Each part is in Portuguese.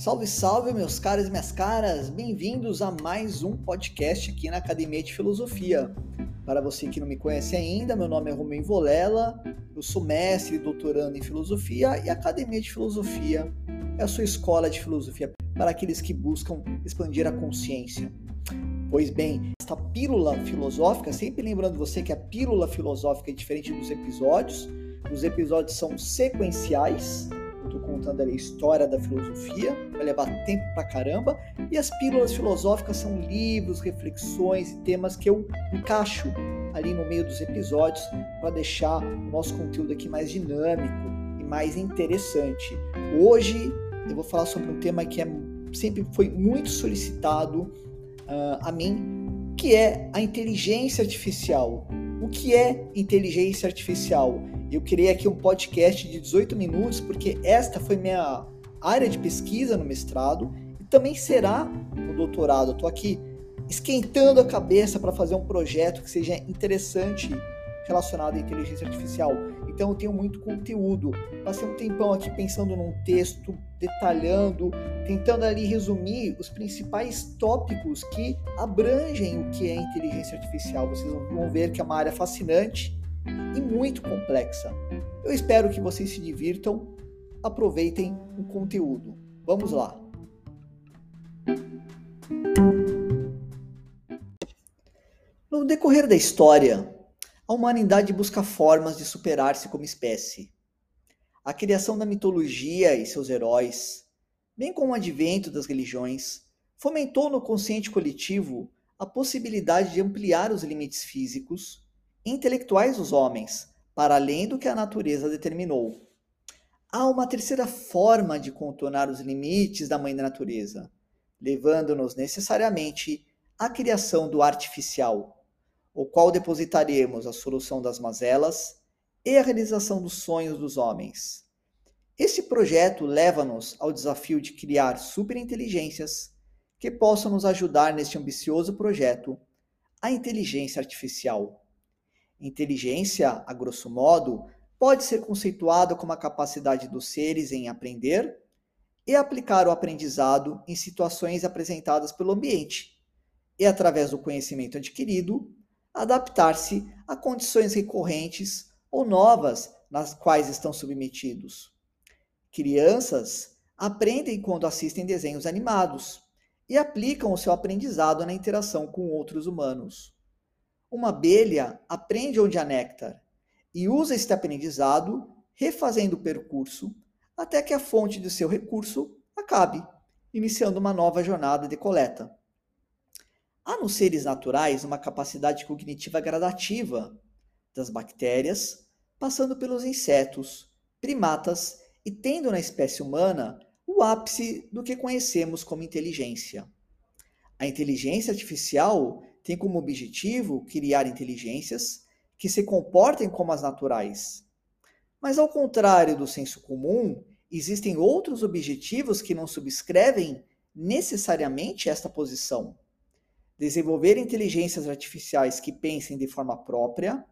Salve, salve, meus caros e minhas caras! Bem-vindos a mais um podcast aqui na Academia de Filosofia. Para você que não me conhece ainda, meu nome é Romeu Volela, eu sou mestre e doutorando em filosofia e a Academia de Filosofia é a sua escola de filosofia para aqueles que buscam expandir a consciência. Pois bem, esta pílula filosófica, sempre lembrando você que a pílula filosófica é diferente dos episódios, os episódios são sequenciais, contando ali a história da filosofia, vai levar tempo pra caramba, e as pílulas filosóficas são livros, reflexões e temas que eu encaixo ali no meio dos episódios para deixar o nosso conteúdo aqui mais dinâmico e mais interessante. Hoje eu vou falar sobre um tema que é, sempre foi muito solicitado uh, a mim, que é a inteligência artificial. O que é inteligência artificial? Eu criei aqui um podcast de 18 minutos porque esta foi minha área de pesquisa no mestrado e também será no doutorado. Estou aqui esquentando a cabeça para fazer um projeto que seja interessante relacionado à inteligência artificial. Então eu tenho muito conteúdo. Passei um tempão aqui pensando num texto, detalhando, tentando ali resumir os principais tópicos que abrangem o que é inteligência artificial. Vocês vão ver que é uma área fascinante e muito complexa. Eu espero que vocês se divirtam, aproveitem o conteúdo. Vamos lá! No decorrer da história, a humanidade busca formas de superar-se como espécie. A criação da mitologia e seus heróis, bem como o advento das religiões, fomentou no consciente coletivo a possibilidade de ampliar os limites físicos intelectuais dos homens, para além do que a natureza determinou. Há uma terceira forma de contornar os limites da mãe da natureza, levando-nos necessariamente à criação do artificial, o qual depositaremos a solução das mazelas e a realização dos sonhos dos homens. Esse projeto leva-nos ao desafio de criar superinteligências que possam nos ajudar neste ambicioso projeto, a inteligência artificial. Inteligência, a grosso modo, pode ser conceituada como a capacidade dos seres em aprender e aplicar o aprendizado em situações apresentadas pelo ambiente, e através do conhecimento adquirido, adaptar-se a condições recorrentes ou novas nas quais estão submetidos. Crianças aprendem quando assistem desenhos animados e aplicam o seu aprendizado na interação com outros humanos. Uma abelha aprende onde há néctar e usa este aprendizado refazendo o percurso até que a fonte do seu recurso acabe, iniciando uma nova jornada de coleta. Há nos seres naturais uma capacidade cognitiva gradativa, das bactérias, passando pelos insetos, primatas e tendo na espécie humana o ápice do que conhecemos como inteligência. A inteligência artificial tem como objetivo criar inteligências que se comportem como as naturais. Mas, ao contrário do senso comum, existem outros objetivos que não subscrevem necessariamente esta posição. Desenvolver inteligências artificiais que pensem de forma própria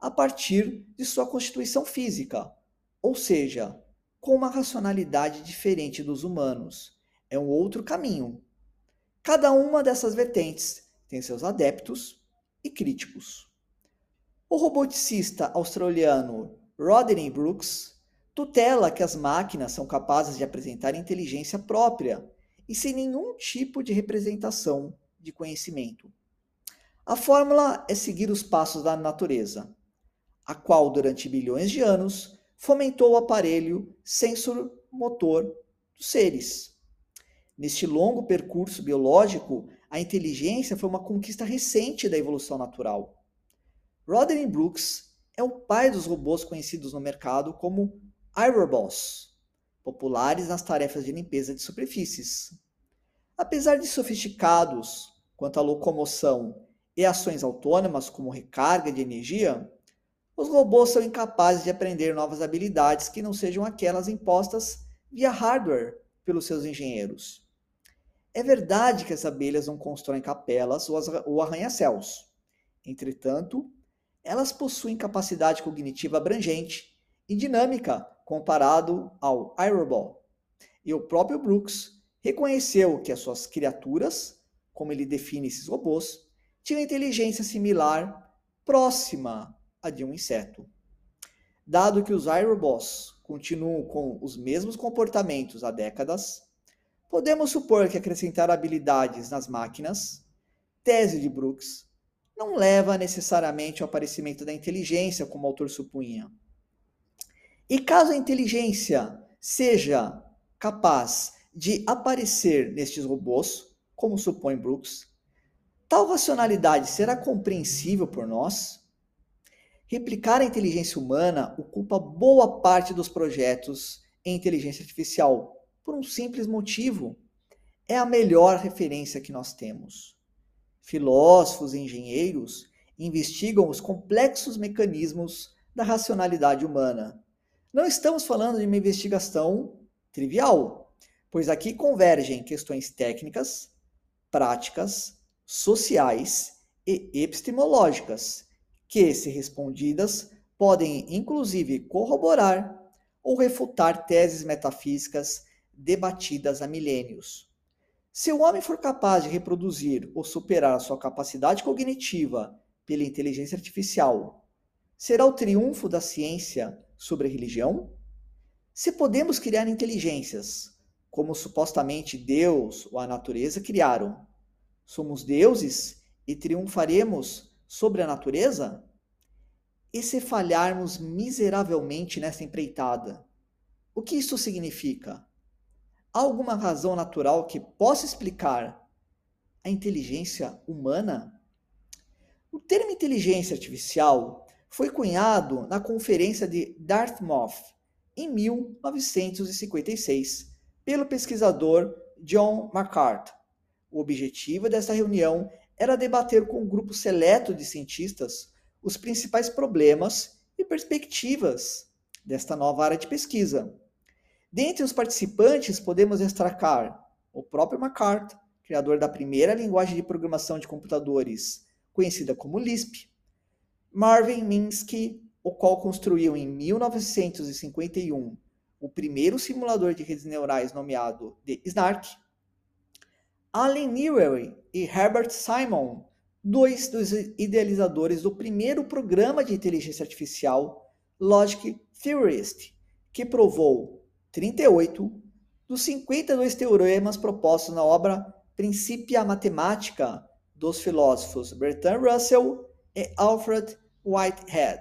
a partir de sua constituição física, ou seja, com uma racionalidade diferente dos humanos. É um outro caminho. Cada uma dessas vertentes tem seus adeptos e críticos. O roboticista australiano Rodney Brooks tutela que as máquinas são capazes de apresentar inteligência própria e sem nenhum tipo de representação de conhecimento. A fórmula é seguir os passos da natureza, a qual durante bilhões de anos fomentou o aparelho sensor-motor dos seres. Neste longo percurso biológico, a inteligência foi uma conquista recente da evolução natural. Rodney Brooks é o pai dos robôs conhecidos no mercado como iRobots, populares nas tarefas de limpeza de superfícies. Apesar de sofisticados quanto à locomoção e ações autônomas como recarga de energia, os robôs são incapazes de aprender novas habilidades que não sejam aquelas impostas via hardware pelos seus engenheiros. É verdade que as abelhas não constroem capelas ou arranha-céus. Entretanto, elas possuem capacidade cognitiva abrangente e dinâmica comparado ao iRobot. E o próprio Brooks reconheceu que as suas criaturas, como ele define esses robôs, tinham inteligência similar, próxima a de um inseto. Dado que os iRobots continuam com os mesmos comportamentos há décadas, podemos supor que acrescentar habilidades nas máquinas, tese de Brooks, não leva necessariamente ao aparecimento da inteligência, como o autor supunha. E caso a inteligência seja capaz de aparecer nestes robôs, como supõe Brooks, tal racionalidade será compreensível por nós? Replicar a inteligência humana ocupa boa parte dos projetos em inteligência artificial, por um simples motivo: é a melhor referência que nós temos. Filósofos e engenheiros investigam os complexos mecanismos da racionalidade humana. Não estamos falando de uma investigação trivial, pois aqui convergem questões técnicas, práticas, sociais e epistemológicas que, se respondidas, podem inclusive corroborar ou refutar teses metafísicas debatidas há milênios. Se o homem for capaz de reproduzir ou superar a sua capacidade cognitiva pela inteligência artificial, será o triunfo da ciência sobre a religião? Se podemos criar inteligências, como supostamente Deus ou a natureza criaram, somos deuses e triunfaremos sobre a natureza? E se falharmos miseravelmente nessa empreitada? O que isso significa? Há alguma razão natural que possa explicar a inteligência humana? O termo inteligência artificial foi cunhado na Conferência de Dartmouth em 1956 pelo pesquisador John McCart. O objetivo dessa reunião era debater com um grupo seleto de cientistas os principais problemas e perspectivas desta nova área de pesquisa. Dentre os participantes, podemos destacar o próprio McCart, criador da primeira linguagem de programação de computadores, conhecida como Lisp, Marvin Minsky, o qual construiu em 1951 o primeiro simulador de redes neurais nomeado de Snark, Allen Newell e Herbert Simon, dois dos idealizadores do primeiro programa de inteligência artificial Logic Theorist, que provou 38 dos 52 teoremas propostos na obra Principia Mathematica dos filósofos Bertrand Russell e Alfred Whitehead,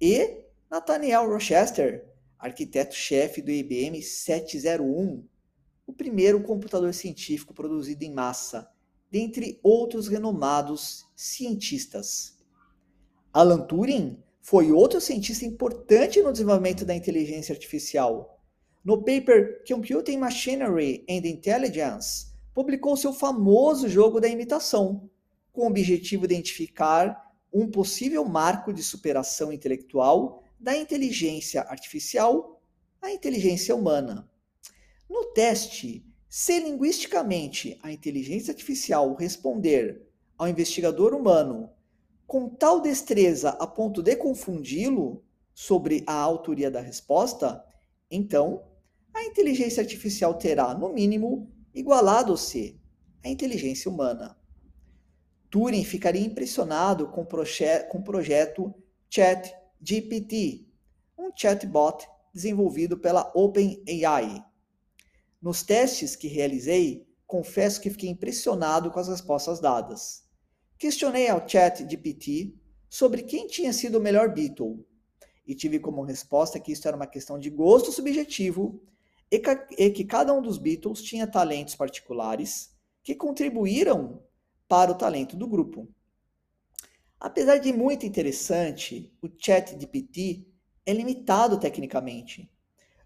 e Nathaniel Rochester, arquiteto-chefe do IBM 701, o primeiro computador científico produzido em massa, dentre outros renomados cientistas. Alan Turing foi outro cientista importante no desenvolvimento da inteligência artificial. No paper Computing Machinery and Intelligence, publicou seu famoso jogo da imitação, com o objetivo de identificar um possível marco de superação intelectual da inteligência artificial à inteligência humana. No teste, se linguisticamente a inteligência artificial responder ao investigador humano com tal destreza a ponto de confundi-lo sobre a autoria da resposta, então a inteligência artificial terá, no mínimo, igualado-se à inteligência humana. Turing ficaria impressionado com, o projeto ChatGPT, um chatbot desenvolvido pela OpenAI nos testes que realizei, confesso que fiquei impressionado com as respostas dadas. Questionei ao chat GPT sobre quem tinha sido o melhor Beatle e tive como resposta que isso era uma questão de gosto subjetivo e que cada um dos Beatles tinha talentos particulares que contribuíram para o talento do grupo. Apesar de muito interessante, o chat GPT é limitado tecnicamente.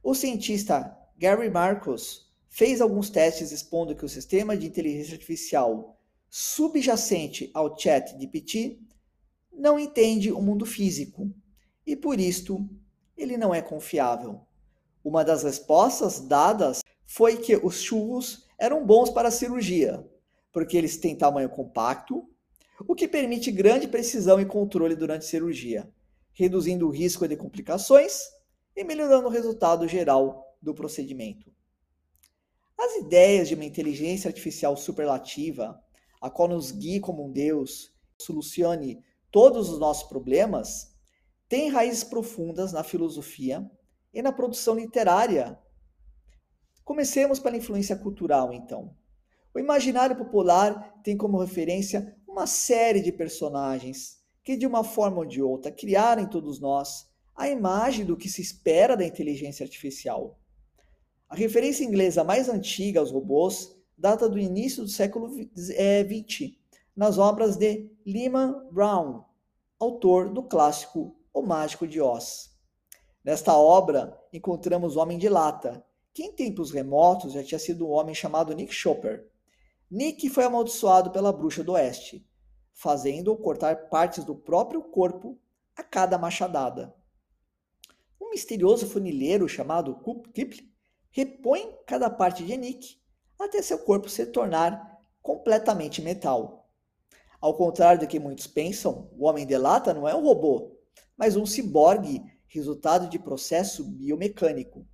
O cientista Gary Marcus fez alguns testes expondo que o sistema de inteligência artificial subjacente ao chat de PT não entende o mundo físico e por isto ele não é confiável. Uma das respostas dadas foi que os churros eram bons para a cirurgia, porque eles têm tamanho compacto, o que permite grande precisão e controle durante a cirurgia, reduzindo o risco de complicações e melhorando o resultado geral do procedimento. As ideias de uma inteligência artificial superlativa, a qual nos guie como um Deus, solucione todos os nossos problemas, têm raízes profundas na filosofia e na produção literária. Comecemos pela influência cultural, então. O imaginário popular tem como referência uma série de personagens que, de uma forma ou de outra, criaram em todos nós a imagem do que se espera da inteligência artificial. A referência inglesa mais antiga aos robôs data do início do século XX, é, nas obras de Lehman Brown, autor do clássico O Mágico de Oz. Nesta obra, encontramos o Homem de Lata, que em tempos remotos já tinha sido um homem chamado Nick Chopper, Nick foi amaldiçoado pela bruxa do oeste, fazendo-o cortar partes do próprio corpo a cada machadada. Um misterioso funileiro chamado Kipling repõe cada parte de Nick até seu corpo se tornar completamente metal. Ao contrário do que muitos pensam, o Homem de Lata não é um robô, mas um ciborgue resultado de processo biomecânico.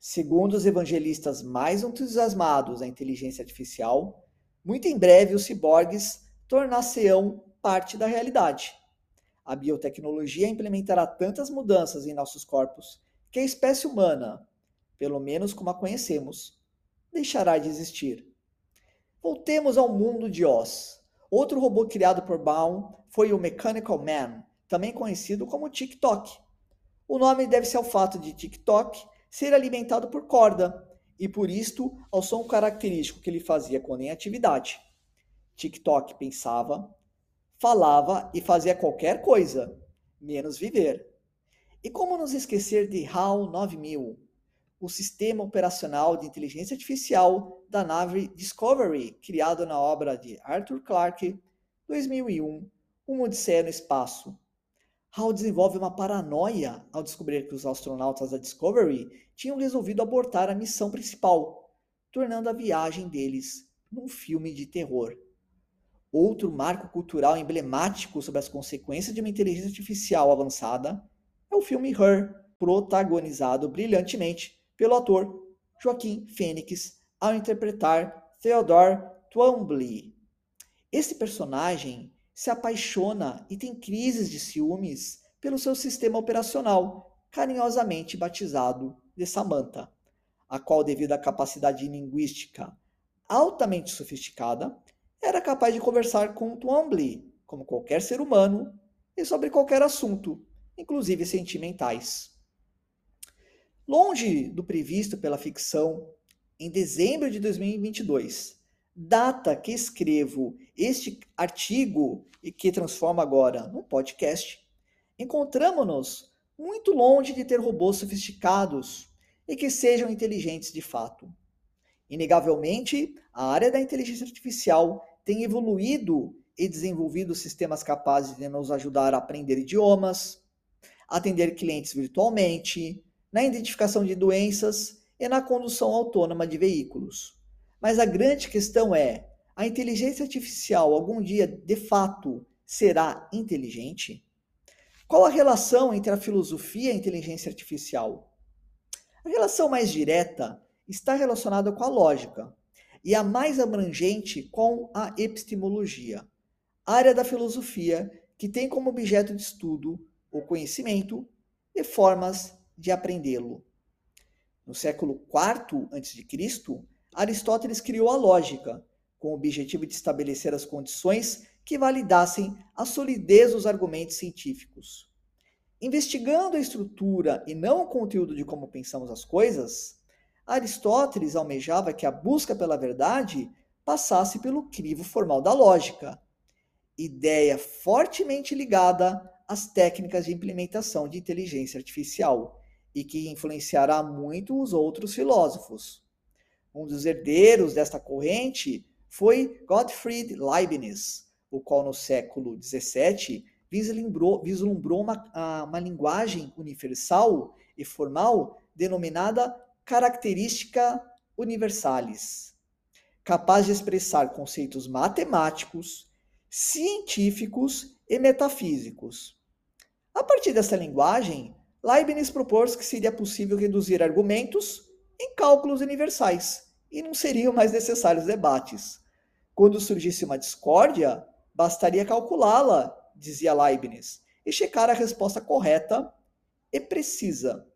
Segundo os evangelistas mais entusiasmados da inteligência artificial, muito em breve, os ciborgues tornar-se-ão parte da realidade. A biotecnologia implementará tantas mudanças em nossos corpos que a espécie humana, pelo menos como a conhecemos, deixará de existir. Voltemos ao mundo de Oz. Outro robô criado por Baum foi o Mechanical Man, também conhecido como TikTok. O nome deve-se ao fato de TikTok ser alimentado por corda, e por isto ao som característico que ele fazia quando em atividade. TikTok pensava, falava e fazia qualquer coisa, menos viver. E como nos esquecer de HAL 9000, o sistema operacional de inteligência artificial da nave Discovery, criado na obra de Arthur Clarke, 2001, Uma Odisseia no Espaço, Hal desenvolve uma paranoia ao descobrir que os astronautas da Discovery tinham resolvido abortar a missão principal, tornando a viagem deles num filme de terror. Outro marco cultural emblemático sobre as consequências de uma inteligência artificial avançada é o filme Her, protagonizado brilhantemente pelo ator Joaquim Fênix ao interpretar Theodore Twombly. Esse personagem se apaixona e tem crises de ciúmes pelo seu sistema operacional, carinhosamente batizado de Samantha, a qual, devido à capacidade linguística altamente sofisticada, era capaz de conversar com Twombly, como qualquer ser humano, e sobre qualquer assunto, inclusive sentimentais. Longe do previsto pela ficção, em dezembro de 2022, data que escrevo este artigo e que transforma agora num podcast, encontramos-nos muito longe de ter robôs sofisticados e que sejam inteligentes de fato. Inegavelmente, a área da inteligência artificial tem evoluído e desenvolvido sistemas capazes de nos ajudar a aprender idiomas, atender clientes virtualmente, na identificação de doenças e na condução autônoma de veículos. Mas a grande questão é: a inteligência artificial algum dia de fato será inteligente? Qual a relação entre a filosofia e a inteligência artificial? A relação mais direta está relacionada com a lógica e a mais abrangente com a epistemologia, área da filosofia que tem como objeto de estudo o conhecimento e formas de aprendê-lo. No século IV a.C., Aristóteles criou a lógica, com o objetivo de estabelecer as condições que validassem a solidez dos argumentos científicos. Investigando a estrutura e não o conteúdo de como pensamos as coisas, Aristóteles almejava que a busca pela verdade passasse pelo crivo formal da lógica, ideia fortemente ligada às técnicas de implementação de inteligência artificial e que influenciará muito os outros filósofos. Um dos herdeiros desta corrente foi Gottfried Leibniz, o qual no século XVII vislumbrou, vislumbrou uma, uma linguagem universal e formal denominada característica universalis, capaz de expressar conceitos matemáticos, científicos e metafísicos. A partir dessa linguagem, Leibniz propôs que seria possível reduzir argumentos em cálculos universais e não seriam mais necessários debates. Quando surgisse uma discórdia, bastaria calculá-la, dizia Leibniz, e checar a resposta correta e precisa.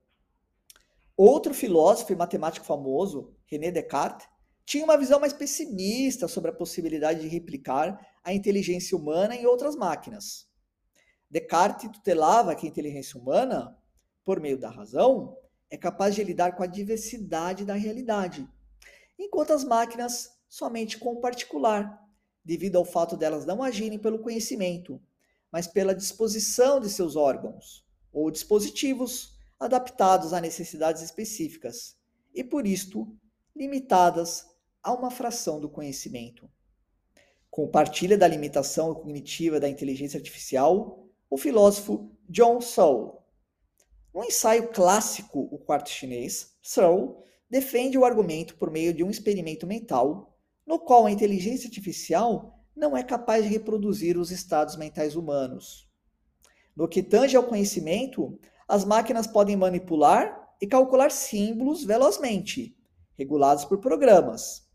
Outro filósofo e matemático famoso, René Descartes, tinha uma visão mais pessimista sobre a possibilidade de replicar a inteligência humana em outras máquinas. Descartes tutelava que a inteligência humana, por meio da razão, é capaz de lidar com a diversidade da realidade, enquanto as máquinas somente com o particular, devido ao fato delas não agirem pelo conhecimento, mas pela disposição de seus órgãos ou dispositivos adaptados a necessidades específicas e, por isto, limitadas a uma fração do conhecimento. Compartilha da limitação cognitiva da inteligência artificial o filósofo John Searle. No ensaio clássico O Quarto Chinês, Searle defende o argumento por meio de um experimento mental no qual a inteligência artificial não é capaz de reproduzir os estados mentais humanos. No que tange ao conhecimento, as máquinas podem manipular e calcular símbolos velozmente, regulados por programas,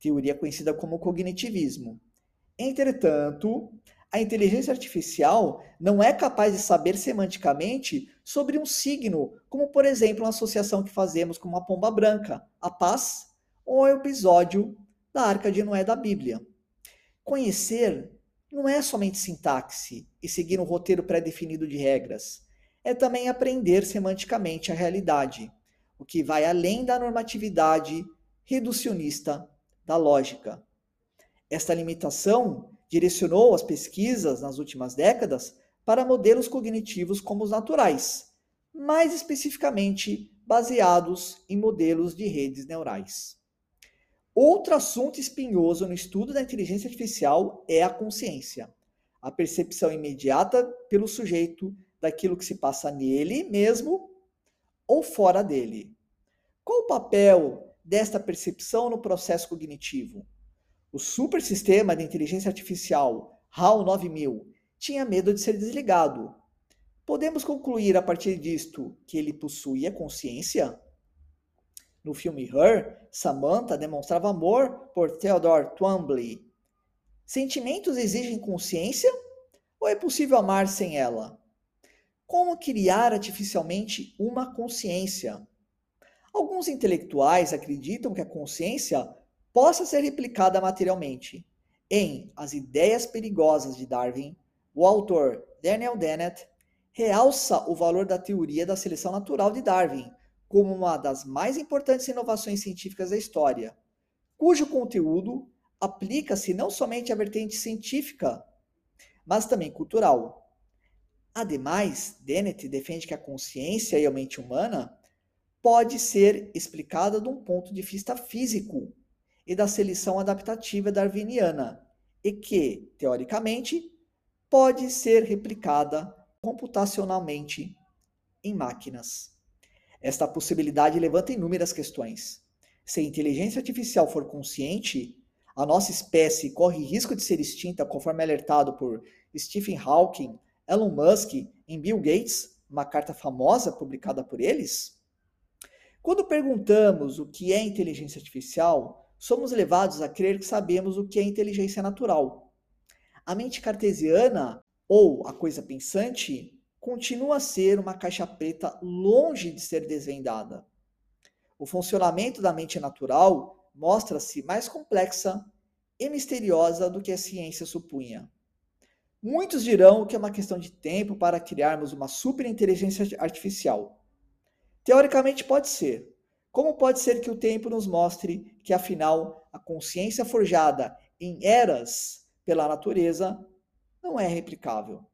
teoria conhecida como cognitivismo. Entretanto, a inteligência artificial não é capaz de saber semanticamente sobre um signo, como por exemplo uma associação que fazemos com uma pomba branca, a paz, ou o episódio da Arca de Noé da Bíblia. Conhecer não é somente sintaxe e seguir um roteiro pré-definido de regras é também aprender semanticamente a realidade, o que vai além da normatividade reducionista da lógica. Esta limitação direcionou as pesquisas nas últimas décadas para modelos cognitivos como os naturais, mais especificamente baseados em modelos de redes neurais. Outro assunto espinhoso no estudo da inteligência artificial é a consciência, a percepção imediata pelo sujeito daquilo que se passa nele mesmo ou fora dele. Qual o papel desta percepção no processo cognitivo? O supersistema de inteligência artificial HAL 9000 tinha medo de ser desligado. Podemos concluir a partir disto que ele possuía consciência? No filme Her, Samantha demonstrava amor por Theodore Twombly. Sentimentos exigem consciência ou é possível amar sem ela? Como criar artificialmente uma consciência? Alguns intelectuais acreditam que a consciência possa ser replicada materialmente. Em As Ideias Perigosas de Darwin, o autor Daniel Dennett realça o valor da teoria da seleção natural de Darwin como uma das mais importantes inovações científicas da história, cujo conteúdo aplica-se não somente à vertente científica, mas também cultural. Ademais, Dennett defende que a consciência e a mente humana pode ser explicada de um ponto de vista físico e da seleção adaptativa darwiniana, e que, teoricamente, pode ser replicada computacionalmente em máquinas. Esta possibilidade levanta inúmeras questões. Se a inteligência artificial for consciente, a nossa espécie corre risco de ser extinta, conforme alertado por Stephen Hawking Elon Musk em Bill Gates, uma carta famosa publicada por eles? Quando perguntamos o que é inteligência artificial, somos levados a crer que sabemos o que é inteligência natural. A mente cartesiana, ou a coisa pensante, continua a ser uma caixa preta longe de ser desvendada. O funcionamento da mente natural mostra-se mais complexa e misteriosa do que a ciência supunha. Muitos dirão que é uma questão de tempo para criarmos uma superinteligência artificial. Teoricamente pode ser. Como pode ser que o tempo nos mostre que, afinal, a consciência forjada em eras pela natureza não é replicável?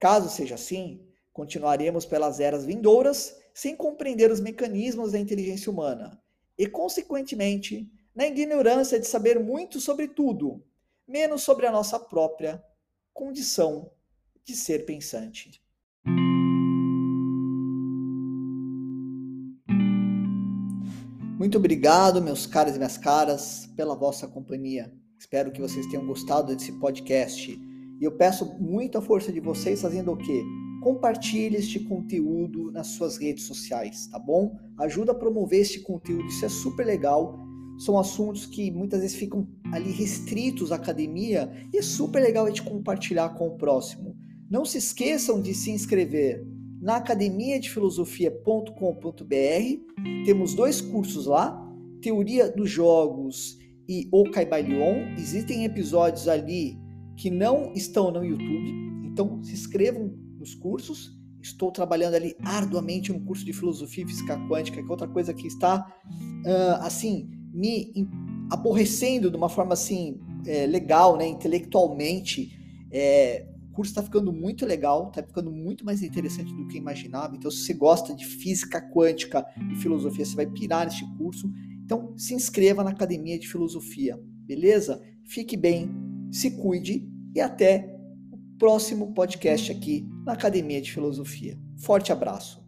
Caso seja assim, continuaremos pelas eras vindouras sem compreender os mecanismos da inteligência humana e, consequentemente, na ignorância de saber muito sobre tudo, menos sobre a nossa própria condição de ser pensante. Muito obrigado, meus caras e minhas caras, pela vossa companhia. Espero que vocês tenham gostado desse podcast. E eu peço muita força de vocês fazendo o quê? Compartilhe este conteúdo nas suas redes sociais, tá bom? Ajuda a promover este conteúdo, isso é super legal. são assuntos que muitas vezes ficam ali restritos à academia e é super legal a gente compartilhar com o próximo. Não se esqueçam de se inscrever na academia de filosofia.com.br. Temos dois cursos lá, Teoria dos Jogos e O Caibalion. Existem episódios ali que não estão no YouTube, então se inscrevam nos cursos. Estou trabalhando ali arduamente no curso de filosofia e física quântica, que é outra coisa que está uh, assim me aborrecendo de uma forma assim é, legal, né, intelectualmente. É, o curso está ficando muito legal, está ficando muito mais interessante do que imaginava. Então, se você gosta de física quântica e filosofia, você vai pirar neste curso. Então, se inscreva na Academia de Filosofia, beleza? Fique bem, se cuide e até o próximo podcast aqui na Academia de Filosofia. Forte abraço!